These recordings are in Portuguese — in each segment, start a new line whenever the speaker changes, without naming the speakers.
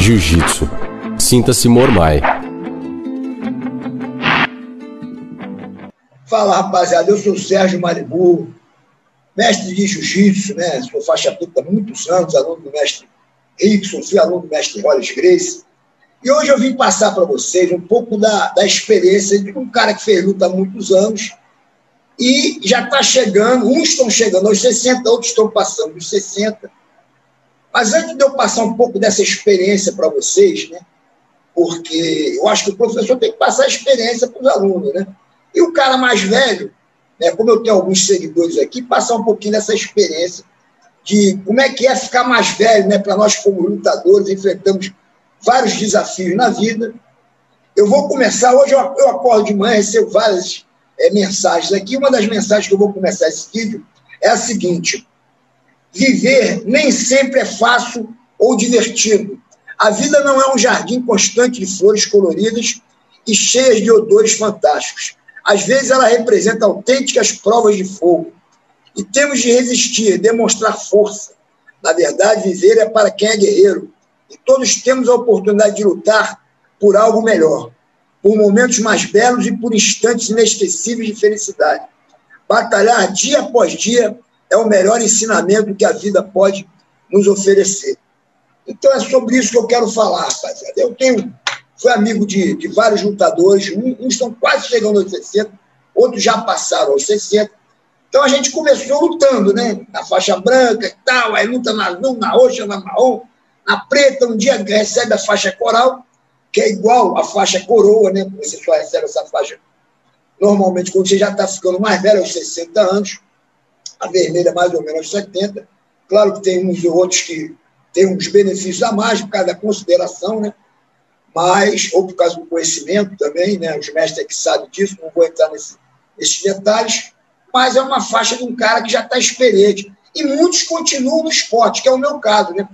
Jiu-Jitsu. Sinta-se Mormai.
Fala rapaziada, eu sou o Sérgio Maribu, mestre de Jiu-Jitsu, né? Sou faixa preta há muitos anos, aluno do mestre Rickson, fui aluno do mestre Wallace Grace. E hoje eu vim passar para vocês um pouco da, da experiência de um cara que fez luta há muitos anos e já está chegando, uns estão chegando aos 60, outros estão passando dos 60. Mas antes de eu passar um pouco dessa experiência para vocês, né? Porque eu acho que o professor tem que passar a experiência para os alunos, né? E o cara mais velho, né, como eu tenho alguns seguidores aqui, passar um pouquinho dessa experiência de como é que é ficar mais velho, né? Para nós, como lutadores, enfrentamos vários desafios na vida. Eu vou começar, hoje eu, eu acordo de manhã, recebo várias é, mensagens aqui. Uma das mensagens que eu vou começar esse vídeo é a seguinte: viver nem sempre é fácil ou divertido. A vida não é um jardim constante de flores coloridas e cheias de odores fantásticos. Às vezes ela representa autênticas provas de fogo. E temos de resistir, demonstrar força. Na verdade, viver é para quem é guerreiro. E todos temos a oportunidade de lutar por algo melhor por momentos mais belos e por instantes inesquecíveis de felicidade. Batalhar dia após dia é o melhor ensinamento que a vida pode nos oferecer. Então é sobre isso que eu quero falar, rapaziada. Eu tenho, fui amigo de, de vários lutadores, uns estão quase chegando aos 60, outros já passaram aos 60. Então a gente começou lutando, né? Na faixa branca e tal, aí luta na azul, na roxa, na marrom, na preta, um dia recebe a faixa coral, que é igual a faixa coroa, né? Você só recebe essa faixa normalmente quando você já está ficando mais velho, aos 60 anos, a vermelha mais ou menos aos 70. Claro que tem uns outros que têm uns benefícios a mais por causa da consideração, né? Mas, ou por causa do conhecimento também, né? Os mestres é que sabem disso, não vou entrar nesse, nesses detalhes, mas é uma faixa de um cara que já está experiente. E muitos continuam no esporte, que é o meu caso, né?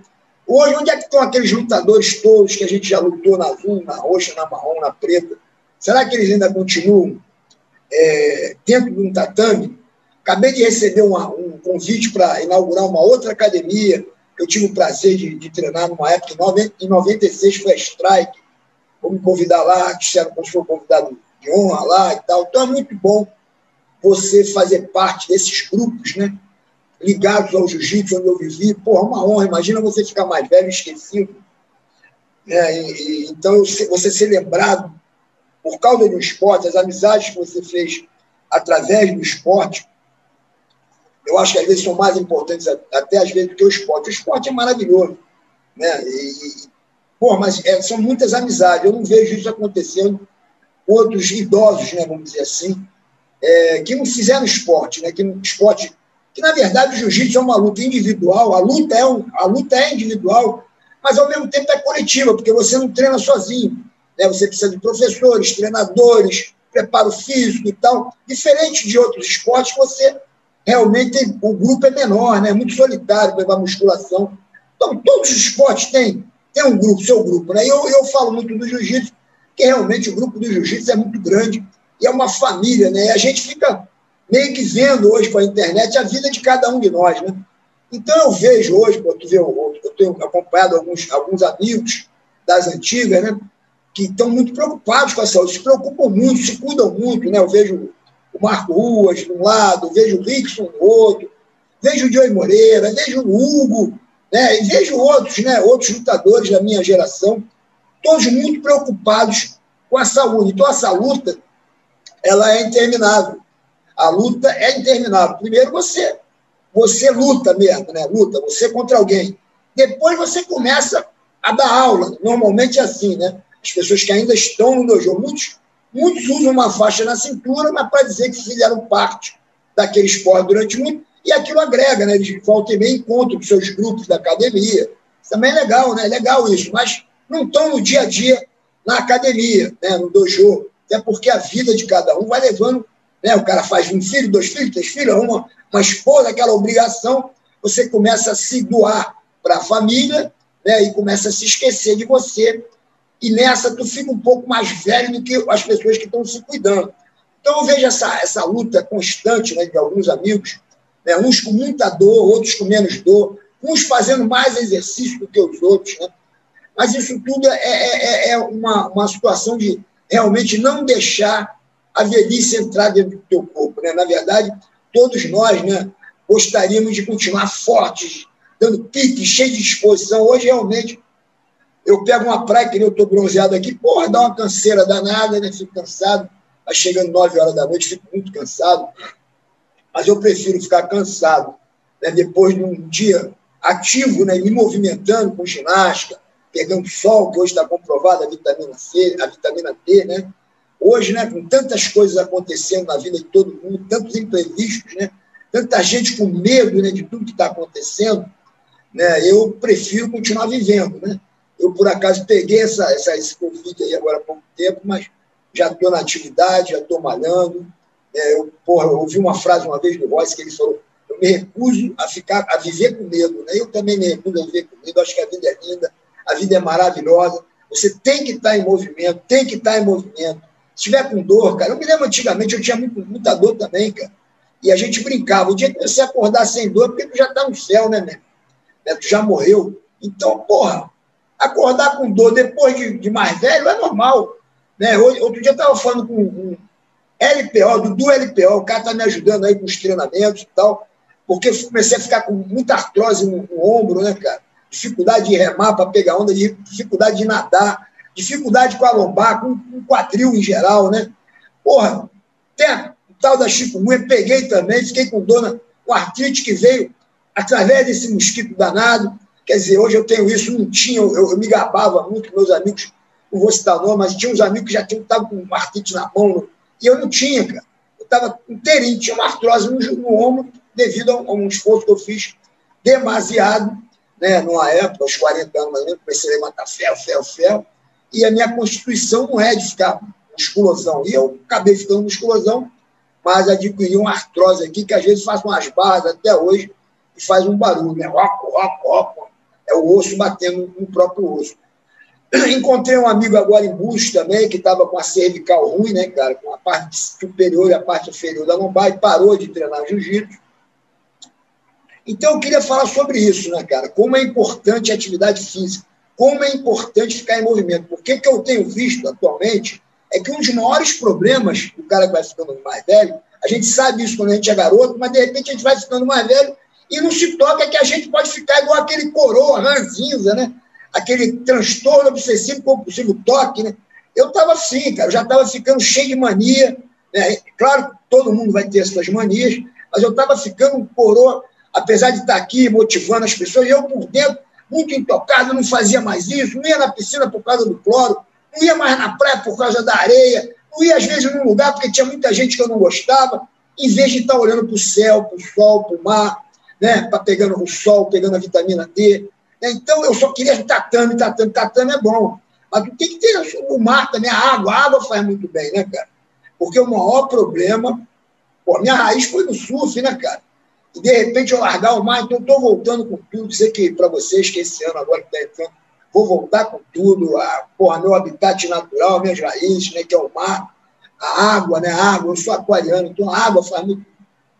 Hoje, onde é que estão aqueles lutadores todos que a gente já lutou na azul, na roxa, na marrom, na preta? Será que eles ainda continuam é, dentro de um tatame? Acabei de receber uma, um convite para inaugurar uma outra academia, eu tive o prazer de, de treinar numa época, em 96 foi a Strike, vou me convidar lá, disseram que eu sou convidado de honra lá e tal. Então é muito bom você fazer parte desses grupos, né? ligados ao jiu-jitsu, onde eu vivi. Porra, uma honra. Imagina você ficar mais velho esquecido. É, e, então, você ser lembrado por causa do esporte, as amizades que você fez através do esporte, eu acho que às vezes são mais importantes até às vezes do que o esporte. O esporte é maravilhoso. Né? E, porra, mas é, são muitas amizades. Eu não vejo isso acontecendo com outros idosos, né, vamos dizer assim, é, que não fizeram esporte, né, que esporte que na verdade o jiu-jitsu é uma luta individual, a luta é, um, a luta é individual, mas ao mesmo tempo é coletiva, porque você não treina sozinho. Né? Você precisa de professores, treinadores, preparo físico e tal. Diferente de outros esportes, você realmente o grupo é menor, né? é muito solitário para a musculação. Então, todos os esportes têm, têm um grupo, seu grupo. Né? Eu, eu falo muito do jiu-jitsu, que realmente o grupo do jiu-jitsu é muito grande e é uma família, né? E a gente fica meio que vendo hoje com a internet a vida de cada um de nós, né? Então eu vejo hoje, pô, tu eu, eu tenho acompanhado alguns, alguns amigos das antigas, né? Que estão muito preocupados com a saúde, se preocupam muito, se cuidam muito, né? Eu vejo o Marco Ruas de um lado, vejo o Rickson do outro, vejo o Joey Moreira, vejo o Hugo, né? E vejo outros, né? Outros lutadores da minha geração, todos muito preocupados com a saúde. Então essa luta, ela é interminável. A luta é interminável. Primeiro você você luta mesmo, né? Luta, você contra alguém. Depois você começa a dar aula. Normalmente é assim, né? As pessoas que ainda estão no dojo, muitos, muitos usam uma faixa na cintura, mas para dizer que fizeram parte daquele esporte durante muito, e aquilo agrega, né? Eles voltam e meia encontram com seus grupos da academia. Isso também é legal, né? É legal isso, mas não estão no dia a dia na academia, né? no dojo, até porque a vida de cada um vai levando né? o cara faz um filho, dois filhos, três filhos, uma, uma esposa, aquela obrigação, você começa a se doar para a família né? e começa a se esquecer de você. E nessa tu fica um pouco mais velho do que as pessoas que estão se cuidando. Então eu vejo essa, essa luta constante né, de alguns amigos, né, uns com muita dor, outros com menos dor, uns fazendo mais exercício do que os outros. Né? Mas isso tudo é, é, é, é uma, uma situação de realmente não deixar a velhice entrar dentro do teu corpo. Né? Na verdade, todos nós né, gostaríamos de continuar fortes, dando pique, cheio de disposição. Hoje, realmente, eu pego uma praia, que eu estou bronzeado aqui, porra, dá uma canseira danada, né? fico cansado. Vai chegando 9 horas da noite, fico muito cansado. Mas eu prefiro ficar cansado né? depois de um dia ativo, né? me movimentando com ginástica, pegando sol, que hoje está comprovada a vitamina C, a vitamina D, né? Hoje, né, com tantas coisas acontecendo na vida de todo mundo, tantos imprevistos, né? Tanta gente com medo né, de tudo que está acontecendo, né? Eu prefiro continuar vivendo, né? Eu, por acaso, peguei essa, essa, esse Covid aí agora há pouco tempo, mas já estou na atividade, já estou malhando. É, eu, porra, eu ouvi uma frase uma vez do Royce que ele falou: eu me recuso a ficar, a viver com medo. Né? Eu também me recuso a viver com medo. Acho que a vida é linda, a vida é maravilhosa. Você tem que estar em movimento, tem que estar em movimento. Se tiver com dor, cara, eu me lembro antigamente, eu tinha muito, muita dor também, cara. E a gente brincava. O dia que você acordar sem dor, porque tu já está no céu, né, né? Tu já morreu. Então, porra, acordar com dor depois de, de mais velho é normal. Né? Outro dia eu estava falando com um LPO, Dudu LPO, o cara está me ajudando aí com os treinamentos e tal, porque comecei a ficar com muita artrose no, no ombro, né, cara? Dificuldade de remar para pegar onda, dificuldade de nadar, dificuldade com a lombar, com, o quadril em geral, né? Porra, tem a tal da chikungunya, peguei também, fiquei com dor na, com artrite que veio através desse mosquito danado. Quer dizer, hoje eu tenho isso, não tinha, eu, eu me gabava muito, meus amigos, não vou citar o nome, mas tinha uns amigos que já estavam com artrite na mão, e eu não tinha, cara. Eu estava inteirinho, tinha uma artrose no, no ombro, devido a, a, um esforço que eu fiz demasiado, né, numa época, aos 40 anos, ou menos, comecei a levantar ferro, ferro, ferro, e a minha constituição não é de ficar musculosão. E eu acabei ficando musculosão, mas adquiri uma artrose aqui, que às vezes faz umas barras até hoje, e faz um barulho, né? Roco, roco, roco. O osso batendo no próprio osso. Encontrei um amigo agora em Busto também, que estava com a cervical ruim, né, cara? Com a parte superior e a parte inferior da lombar, e parou de treinar jiu-jitsu. Então, eu queria falar sobre isso, né, cara? Como é importante a atividade física, como é importante ficar em movimento. Porque o que eu tenho visto atualmente é que um dos maiores problemas do cara que vai ficando mais velho, a gente sabe isso quando a gente é garoto, mas de repente a gente vai ficando mais velho e não se toca que a gente pode ficar igual aquele coroa ranzinza, né? Aquele transtorno obsessivo compulsivo toque, né? Eu estava assim, cara, eu já estava ficando cheio de mania. Né? Claro todo mundo vai ter essas manias, mas eu estava ficando um coroa, apesar de estar aqui motivando as pessoas, eu por dentro, muito intocado, não fazia mais isso, não ia na piscina por causa do cloro, não ia mais na praia por causa da areia, não ia às vezes num lugar porque tinha muita gente que eu não gostava, em vez de estar olhando para o céu, para o sol, para o mar, né? Para pegando o sol, pegando a vitamina D. Né? Então, eu só queria tatame, tatame, tatame é bom. Mas tem que ter o mar também, a água. A água faz muito bem, né, cara? Porque o maior problema. Pô, minha raiz foi no surf, né, cara? E de repente eu largar o mar, então estou voltando com tudo. Dizer que para vocês que esse ano agora está vou voltar com tudo. A, porra, meu habitat natural, minhas raízes, né, que é o mar, a água, né? A água, eu sou aquariano, então a água faz muito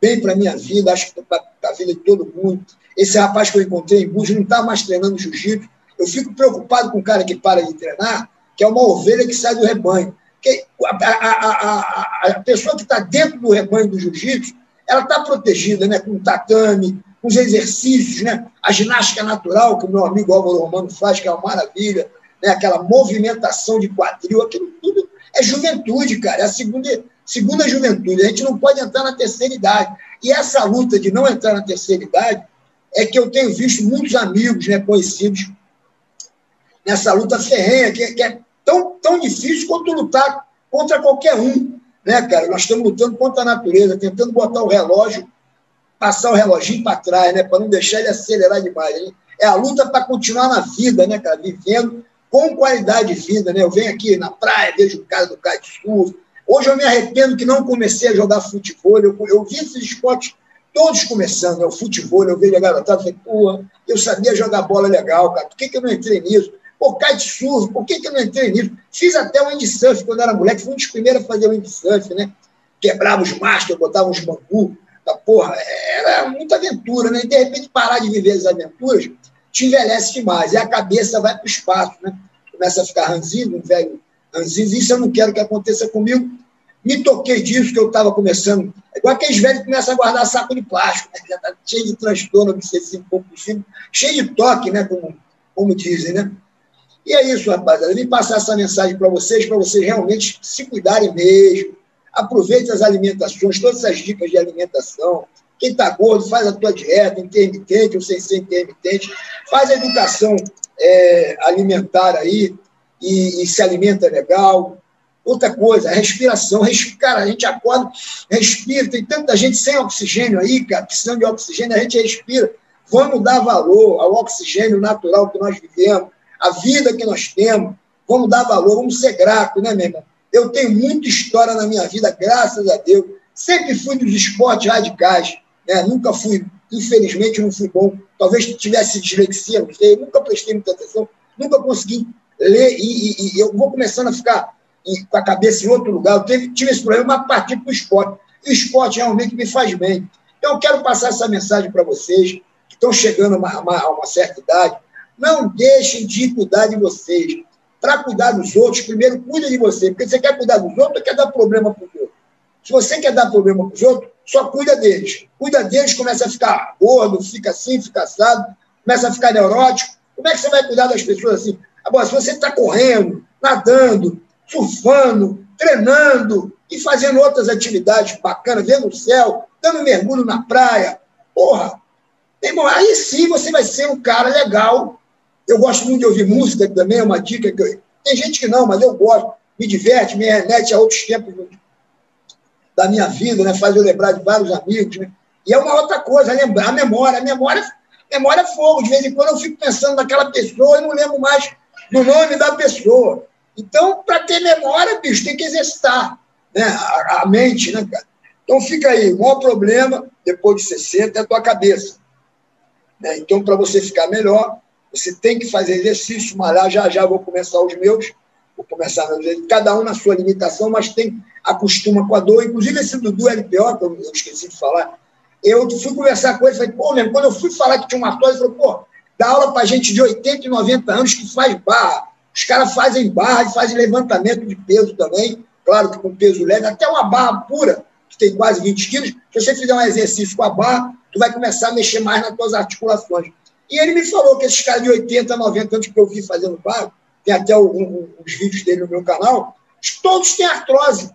bem para a minha vida, acho que para a vida de todo mundo. Esse rapaz que eu encontrei em Búzios não está mais treinando jiu-jitsu. Eu fico preocupado com o cara que para de treinar, que é uma ovelha que sai do rebanho. Que a, a, a, a pessoa que está dentro do rebanho do jiu-jitsu, ela está protegida né, com tatame, com os exercícios, né, a ginástica natural que o meu amigo Álvaro Romano faz, que é uma maravilha, né, aquela movimentação de quadril, aquilo tudo é juventude, cara. É a segunda, segunda juventude. A gente não pode entrar na terceira idade. E essa luta de não entrar na terceira idade é que eu tenho visto muitos amigos né, conhecidos nessa luta ferrenha, que, que é tão, tão difícil quanto lutar contra qualquer um. Né, cara? Nós estamos lutando contra a natureza, tentando botar o relógio, passar o reloginho para trás, né, para não deixar ele acelerar demais. Hein? É a luta para continuar na vida, né, cara? Vivendo com qualidade de vida, né? Eu venho aqui na praia, vejo o cara do kitesurf, Hoje eu me arrependo que não comecei a jogar futebol. Eu, eu vi esses esportes todos começando, né? o futebol, eu vejo a garotada, falei, porra, eu sabia jogar bola legal, cara, por que, que eu não entrei nisso? Pô, kitesurf, por que, que eu não entrei nisso? Fiz até o windsurf quando era moleque, fui um dos primeiros a fazer o windsurf, né? Quebrava os mastros, botava uns bambu, tá, porra, era muita aventura, né? E de repente parar de viver as aventuras te envelhece demais. E a cabeça vai para o espaço, né? Começa a ficar ranzinho, um velho ranzinho. Isso eu não quero que aconteça comigo. Me toquei disso, que eu estava começando. É igual aqueles velhos começam a guardar saco de plástico, né? já está cheio de transtorno obsessivo compulsivo, cheio de toque, né? Como, como dizem, né? E é isso, rapaziada. Eu vim passar essa mensagem para vocês, para vocês realmente se cuidarem mesmo. Aproveite as alimentações, todas as dicas de alimentação. Quem está gordo, faz a tua dieta intermitente ou sem ser intermitente. Faz a educação é, alimentar aí e, e, se alimenta legal. Outra coisa, a respiração. Cara, a gente acorda, respira. Tem tanta gente sem oxigênio aí, cara, precisando de oxigênio, a gente respira. Vamos dar valor ao oxigênio natural que nós vivemos a vida que nós temos, vamos dar valor, vamos ser gratos, né, meu irmão? Eu tenho muita história na minha vida, graças a Deus. Sempre fui dos esportes radicais, né? Nunca fui, infelizmente, não fui bom. Talvez tivesse dislexia, não sei, nunca prestei muita atenção, nunca consegui ler e, e, e eu vou começando a ficar com a cabeça em outro lugar. Eu tive, tive esse problema, mas partir para o esporte. E o esporte realmente me faz bem. Então, eu quero passar essa mensagem para vocês que estão chegando a uma, a uma certa idade, não deixem de cuidar de vocês. Para cuidar dos outros, primeiro cuida de você. Porque você quer cuidar dos outros ou quer dar problema para os outros? Se você quer dar problema para os outros, só cuida deles. Cuida deles, começa a ficar gordo, fica assim, fica assado, começa a ficar neurótico. Como é que você vai cuidar das pessoas assim? Agora, se você está correndo, nadando, surfando, treinando e fazendo outras atividades bacanas, vendo o céu, dando mergulho na praia, porra, irmão, aí sim você vai ser um cara legal eu gosto muito de ouvir música também, é uma dica que eu... Tem gente que não, mas eu gosto, me diverte, me remete a outros tempos da minha vida, né? faz eu lembrar de vários amigos. Né? E é uma outra coisa, lembrar a memória. A memória, memória é fogo. De vez em quando eu fico pensando naquela pessoa e não lembro mais do nome da pessoa. Então, para ter memória, bicho, tem que exercitar né? a, a mente, né, cara? Então fica aí, o maior problema, depois de 60, é a tua cabeça. Né? Então, para você ficar melhor, você tem que fazer exercício, malhar, já já vou começar os meus, vou começar meus, cada um na sua limitação, mas tem, acostuma com a dor. Inclusive esse Dudu LPO, que eu, eu esqueci de falar, eu fui conversar com ele, falei, pô, mesmo, quando eu fui falar que tinha uma artrose, ele falou, pô, dá aula para gente de 80 e 90 anos que faz barra. Os caras fazem barra e fazem levantamento de peso também, claro que com peso leve, até uma barra pura, que tem quase 20 quilos, se você fizer um exercício com a barra, tu vai começar a mexer mais nas tuas articulações. E ele me falou que esses caras de 80, 90 anos que eu vi fazendo barro, tem até os vídeos dele no meu canal, todos têm artrose.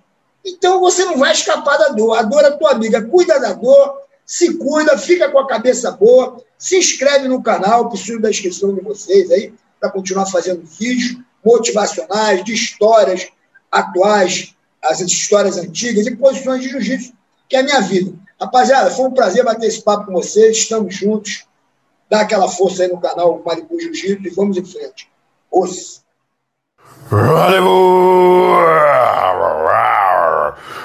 Então você não vai escapar da dor. A dor é tua amiga. Cuida da dor, se cuida, fica com a cabeça boa, se inscreve no canal, preciso da inscrição de vocês aí, para continuar fazendo vídeos motivacionais, de histórias atuais, as histórias antigas e posições de jiu-jitsu, que é a minha vida. Rapaziada, foi um prazer bater esse papo com vocês, estamos juntos. Dá aquela força aí no canal Maricu Jiu-Jitsu e vamos em frente. Os. Valeu!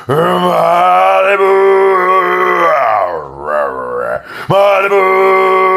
Valeu! Malibu!